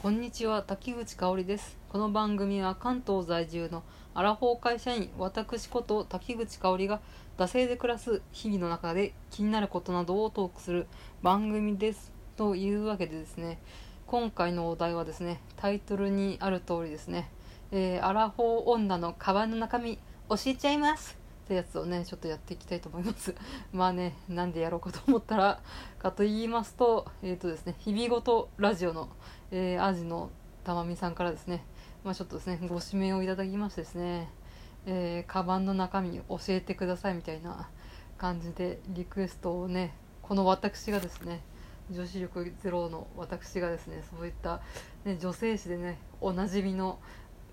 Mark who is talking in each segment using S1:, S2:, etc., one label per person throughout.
S1: こんにちは滝口香織です。この番組は関東在住のアラフォー会社員私こと滝口香織が惰性で暮らす日々の中で気になることなどをトークする番組です。というわけでですね今回のお題はですねタイトルにある通りですね、えーアラフォー女のカバンの中身教えちゃいます。ってやつをねちょっとやっていきたいと思います。まあねなんでやろうかと思ったらかと言いますとえっ、とですね日々ごとラジオのえー、アジのたまみさんからですね、まあ、ちょっとですねご指名をいただきましてですね、えー、カバンの中身教えてくださいみたいな感じでリクエストをねこの私がですね女子力ゼロの私がですねそういった、ね、女性誌でねおなじみの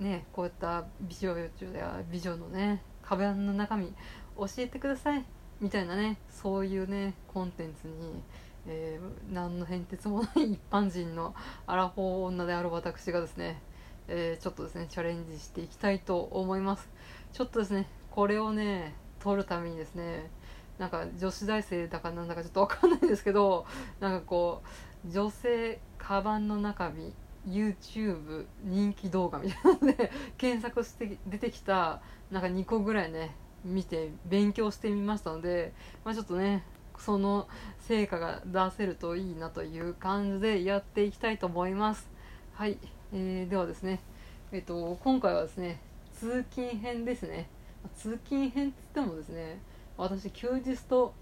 S1: ねこういった美女や美女のねカバンの中身教えてください。みたいなねそういうねコンテンツにえー、何の変哲もない一般人のアラフォー女である私がですね、えー、ちょっとですねチャレンジしていきたいと思います。ちょっとですねこれをね取るためにですねなんか女子大生だかなんだかちょっと分かんないですけどなんかこう女性カバンの中身 YouTube 人気動画みたいなので検索して出てきたなんか2個ぐらいね見て勉強してみましたので、まあ、ちょっとねその成果が出せるといいなという感じでやっていきたいと思います。はい、えー、ではですねえっ、ー、と今回はですね通勤編ですね。通勤編って言ってもですね私休日と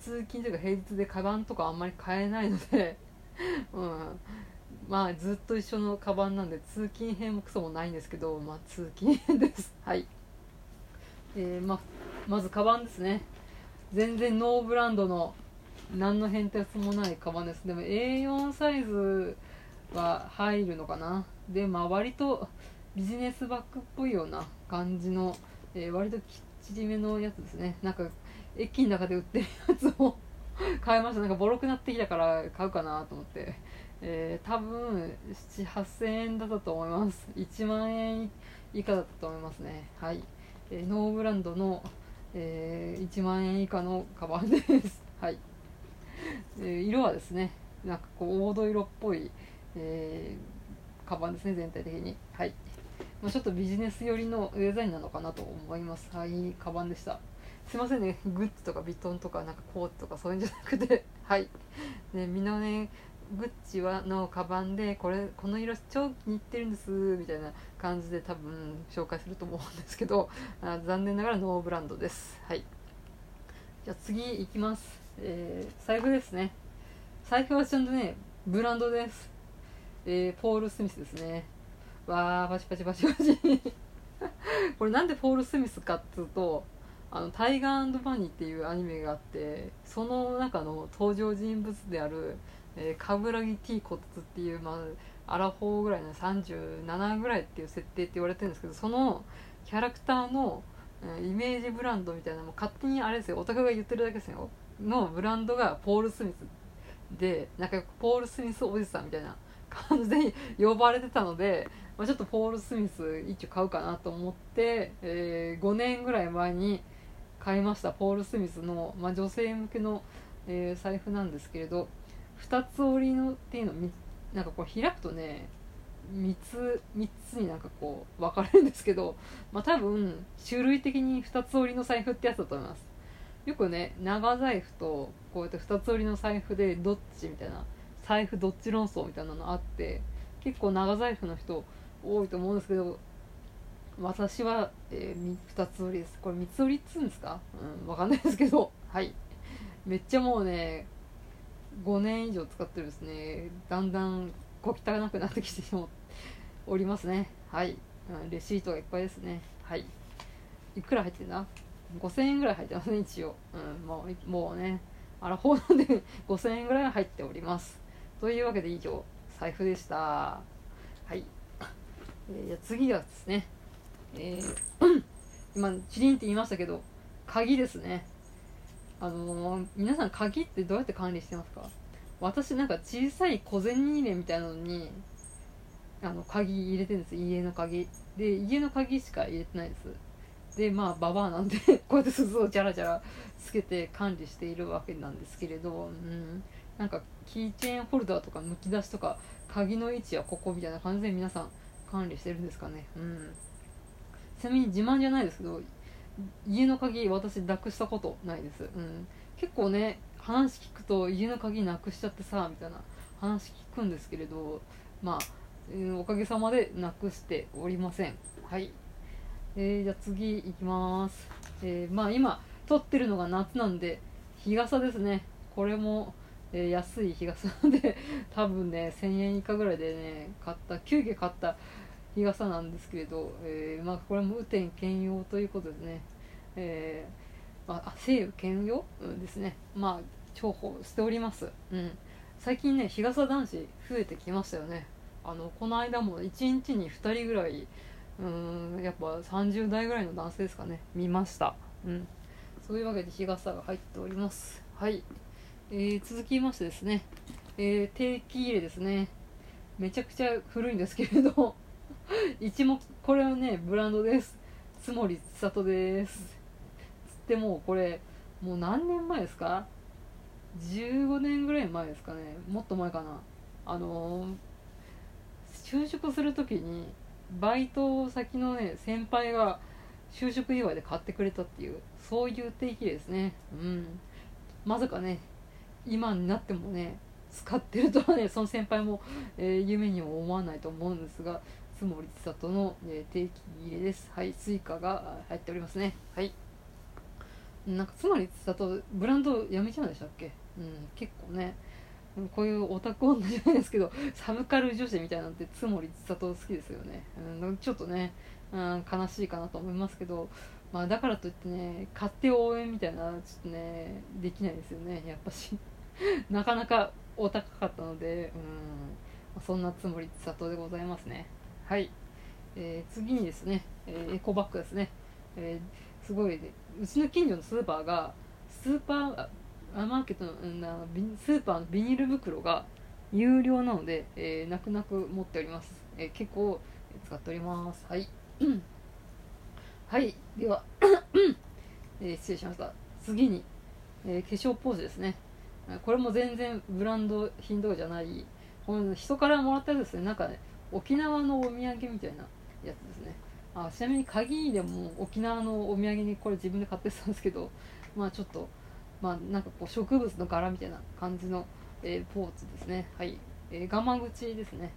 S1: 通勤というか平日でカバンとかあんまり買えないので うん。まあずっと一緒のカバンなんで通勤編もクソもないんですけどまあ通勤編です。はい。えー、ままずカバンですね。全然ノーブランドの何の変哲もないカバンです。でも A4 サイズは入るのかな。でまあ割とビジネスバッグっぽいような感じの、えー、割ときっちりめのやつですね。なんか駅の中で売ってるやつを 買いました。なんかボロくなってきたから買うかなと思って、えー、多分78000円だったと思います。1万円以下だったと思いますね。はい、えー、ノーブランドのえー、1万円以下のカバンです。はい、えー、色はですねなんかこう黄土色っぽい、えー、カバンですね全体的に。はい、まあ、ちょっとビジネス寄りのデザインなのかなと思います。はいカバンでした。すいませんね。グッズとかビトンとかなんかコートとかそういうんじゃなくて。はい。ねみんなねグッチはのカバンでこれこの色超気に入ってるんですみたいな感じで多分紹介すると思うんですけどあ残念ながらノーブランドです。はい。じゃあ次いきます、えー、財布ですね。財布はちゃんとねブランドです。えー、ポール・スミスですね。わーパチパチパチパチ。これなんでポール・スミスかっつうとあのタイガーバニーっていうアニメがあってその中の登場人物であるえー、冠城 T 骨っていう、まあ、アラフォーぐらいの37ぐらいっていう設定って言われてるんですけどそのキャラクターの、えー、イメージブランドみたいなのも勝手にあれですよ。オタクが言ってるだけですよ。のブランドがポール・スミスでなんかポール・スミスおじさんみたいな感じで呼ばれてたので、まあ、ちょっとポール・スミス一応買うかなと思って、えー、5年ぐらい前に買いました。ポール・スミスの、まあ、女性向けの、えー、財布なんですけれど。2つ折りのっていうのなんかこう開くとね3つ3つになんかこう分かれるんですけど まあ多分種類的に2つ折りの財布ってやつだと思います。よくね長財布とこうやって2つ折りの財布でどっちみたいな財布どっち論争みたいなのあって結構長財布の人多いと思うんですけど私は、えー、2つ折りです。これ3つ折りっつうんですか？うん分かんないですけどはい。めっちゃもうね5年以上使ってるですね。だんだん小汚くなってきておりますね。はい、レシートがいっぱいですね。はい。いくら入ってんだ？5000円ぐらい入ってますね一応、うん、もうもうね。あらほうなんで5000 円ぐらい入っております。というわけで以上財布でした。はい、えー、じゃ次はですね。えー、今チリンって言いましたけど鍵ですね。あのー、皆さん鍵ってどうやって管理してますか？私なんか小さい小銭入れみたいなのにあの鍵入れてるんです。家の鍵。で家の鍵しか入れてないです。でまあババアなんで こうやって鈴をジャラジャラつけて管理しているわけなんですけれど、うん、なんかキーチェーンホルダーとかむき出しとか鍵の位置はここみたいな感じで皆さん管理してるんですかね。うん。ちなみに自慢じゃないですけど家の鍵私なくしたことないです、うん、結構ね話聞くと家の鍵なくしちゃってさみたいな。話聞くんですけれどまあ、えー、おかげさまでなくしておりません。はい。えー、じゃあ次いきます、えー、まあ今撮ってるのが夏なんで日傘ですね。これも、えー、安い日傘で多分ね1000円以下ぐらいでね買った急遽買った日傘なんですけれど、えー、まあ、これも雨天兼用ということでね、えー、あ晴雨兼用、うん、ですね。まあ重宝しております、うん、最近ね日傘男子増えてきましたよね。あのこの間も1日に2人ぐらいうんやっぱ30代ぐらいの男性ですかね見ました。うん。そういうわけで日傘が入っております。はい、えー、続きましてですね、えー、定期入れですね。めちゃくちゃ古いんですけれど一目これはねブランドです。津森千里です。つってもうこれもう何年前ですか？15年ぐらい前ですかね。もっと前かな。あの、就職する時にバイト先のね先輩が就職祝いで買ってくれたっていうそういう定期ですね。うん。まさかね今になってもね使ってるとはねその先輩も、えー、夢にも思わないと思うんですが津森千里の、えー、定期入れです。はい Suica が入っておりますね。はい。なんか津森千里ブランドやめちゃうんでしたっけ？うん結構ね。こういうオタク女じゃないですけどサブカル女子みたいなんて津森千里好きですよね、うん、ちょっとね、うん、悲しいかなと思いますけど、まあ、だからといってね買って応援みたいなちょっとねできないですよね。やっぱし。なかなかお高かったので、うん、そんなつもり千里でございますねはい、えー、次にですね、えー、エコバッグですね、えー、すごい、ね、うちの近所のスーパーがスーパーマーケットのスーパーのビニール袋が有料なので、えー、泣く泣く持っております、えー、結構使っております。はい。はい。では、えー、失礼しました。次に、えー、化粧ポーチですね。これも全然ブランド品とかじゃない。人からもらったやつですね。なんかね沖縄のお土産みたいなやつですね。あちなみに鍵でも沖縄のお土産にこれ自分で買ってたんですけどまあちょっとまあなんかこう植物の柄みたいな感じの、えー、ポーチですね。はい、えー、ガマ口ですね、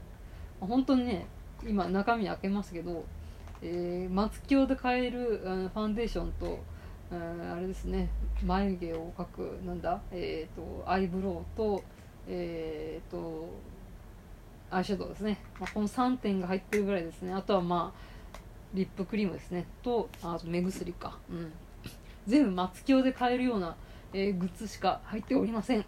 S1: まあ、本当にね今中身開けますけど、えー、松清で買えるあのファンデーションとあれですね。眉毛を描くなんだ？えっ、ー、とアイブロウとえっ、ー、とアイシャドウですね、まあ、この3点が入ってるぐらいですね。あとはまあリップクリームですね。とあと目薬か。うん。全部松清で買えるようなえー、グッズしか入っておりません。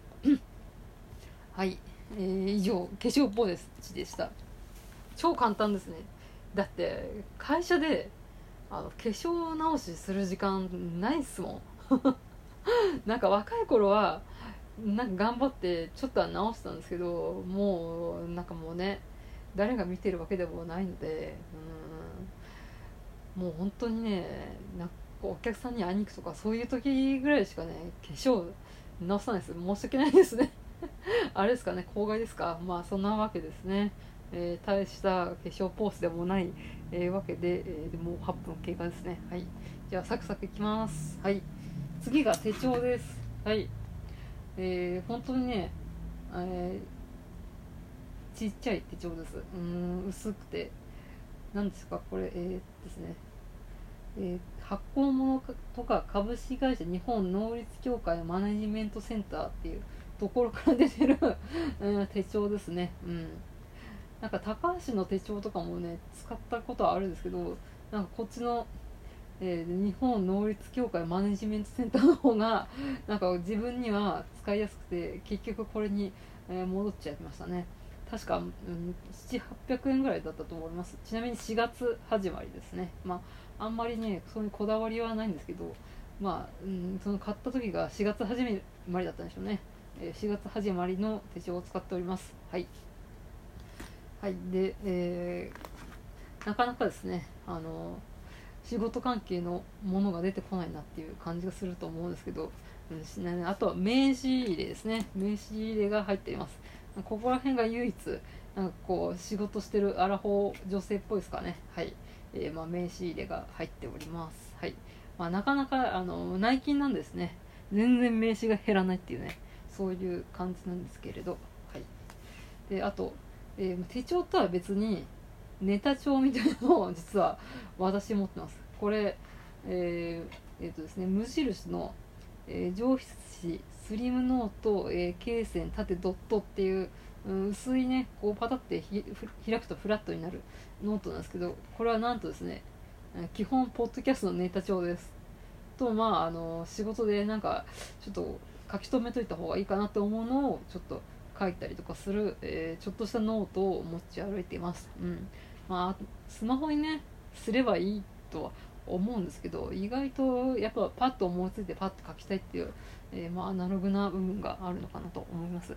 S1: はい、えー、以上化粧ポーチでした。超簡単ですね。だって会社であの化粧直しする時間ないっすもん。なんか若い頃はなんか頑張ってちょっとは直したんですけどもうなんかもうね誰が見てるわけでもないのでうんもう本当にねなんかお客さんに会いに行くとかそういう時ぐらいしかね化粧直さないです。申し訳ないですね。あれですかね公害ですか。まあそんなわけですね、えー、大した化粧ポーズでもない、えー、わけで、えー、もう8分経過ですね。はい。じゃあサクサクいきます。はい。次が手帳です。はい。えー、本当にね、えー、ちっちゃい手帳ですうん薄くて何ですかこれえー、ですねえー、発行物とか株式会社日本能率協会マネジメントセンターっていうところから出てる うん、手帳ですね。うん。なんか高橋の手帳とかもね、使ったことはあるんですけど、なんかこっちの、えー、日本能率協会マネジメントセンターの方が、なんか自分には使いやすくて、結局これに、えー、戻っちゃいましたね。確か、うん、7800円ぐらいだったと思います。ちなみに4月始まりですね。まああんまりねそこだわりはないんですけどまあ、うん、その買った時が4月始まりだったんでしょうね、えー、4月始まりの手帳を使っております。はい。はい。で、えー、なかなかですねあの仕事関係のものが出てこないなっていう感じがすると思うんですけど、うん、しないあとは名刺入れですね。名刺入れが入っています。ここら辺が唯一なんかこう仕事してるアラフォー女性っぽいですかね。はい、えーまあ、名刺入れが入っております。はい、まあ、なかなかあの内勤なんですね。全然名刺が減らないっていうね。そういう感じなんですけれど。はい。であと、えー手帳とは別にネタ帳みたいなのを実は私持ってます。これえーえーとですね、無印の、えー上筆紙スリムノート、えー、罫線縦ドットっていう、うん薄いねこうパタってひ開くとフラットになるノートなんですけどこれはなんとですね基本ポッドキャストのネタ帳です。とまああの仕事でなんかちょっと書き留めといた方がいいかなと思うのをちょっと書いたりとかする、えーちょっとしたノートを持ち歩いています、うん。まあ、スマホにねすればいいとは思うんですけど意外とやっぱパッと思いついてパッと書きたいっていう、えーまあ、アナログな部分があるのかなと思います、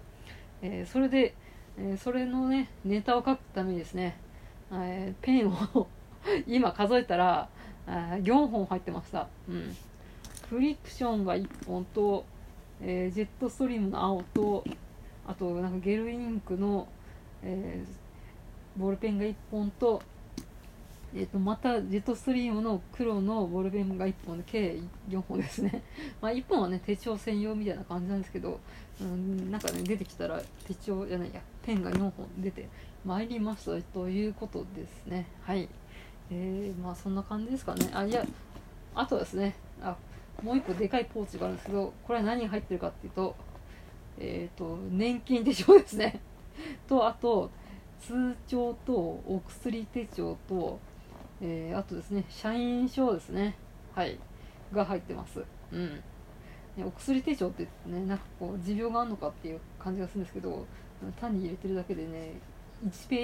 S1: えーそれで、えーそれのねネタを書くためにですね、えーペンを 今数えたら4本入ってました、うん、フリクションが1本と、えジェットストリームの青とあとなんかゲルインクの、えーボールペンが1本と,、えー、とまたジェットストリームの黒のボールペンが1本で計4本ですね。まあ1本はね手帳専用みたいな感じなんですけど、うん、なんかね出てきたら手帳じゃないやペンが4本出てまいりましたということですね。はい。えー、まあそんな感じですかね。あいやあとですね。あもう一個でかいポーチがあるんですけどこれは何が入ってるかっていうとえっ、と年金手帳ですね。とあと通帳とお薬手帳と、えーあとですね社員証ですね。はい。が入ってます。うん。ねお薬手帳ってねなんかこう持病があるのかっていう感じがするんですけど単に入れてるだけでね1ページ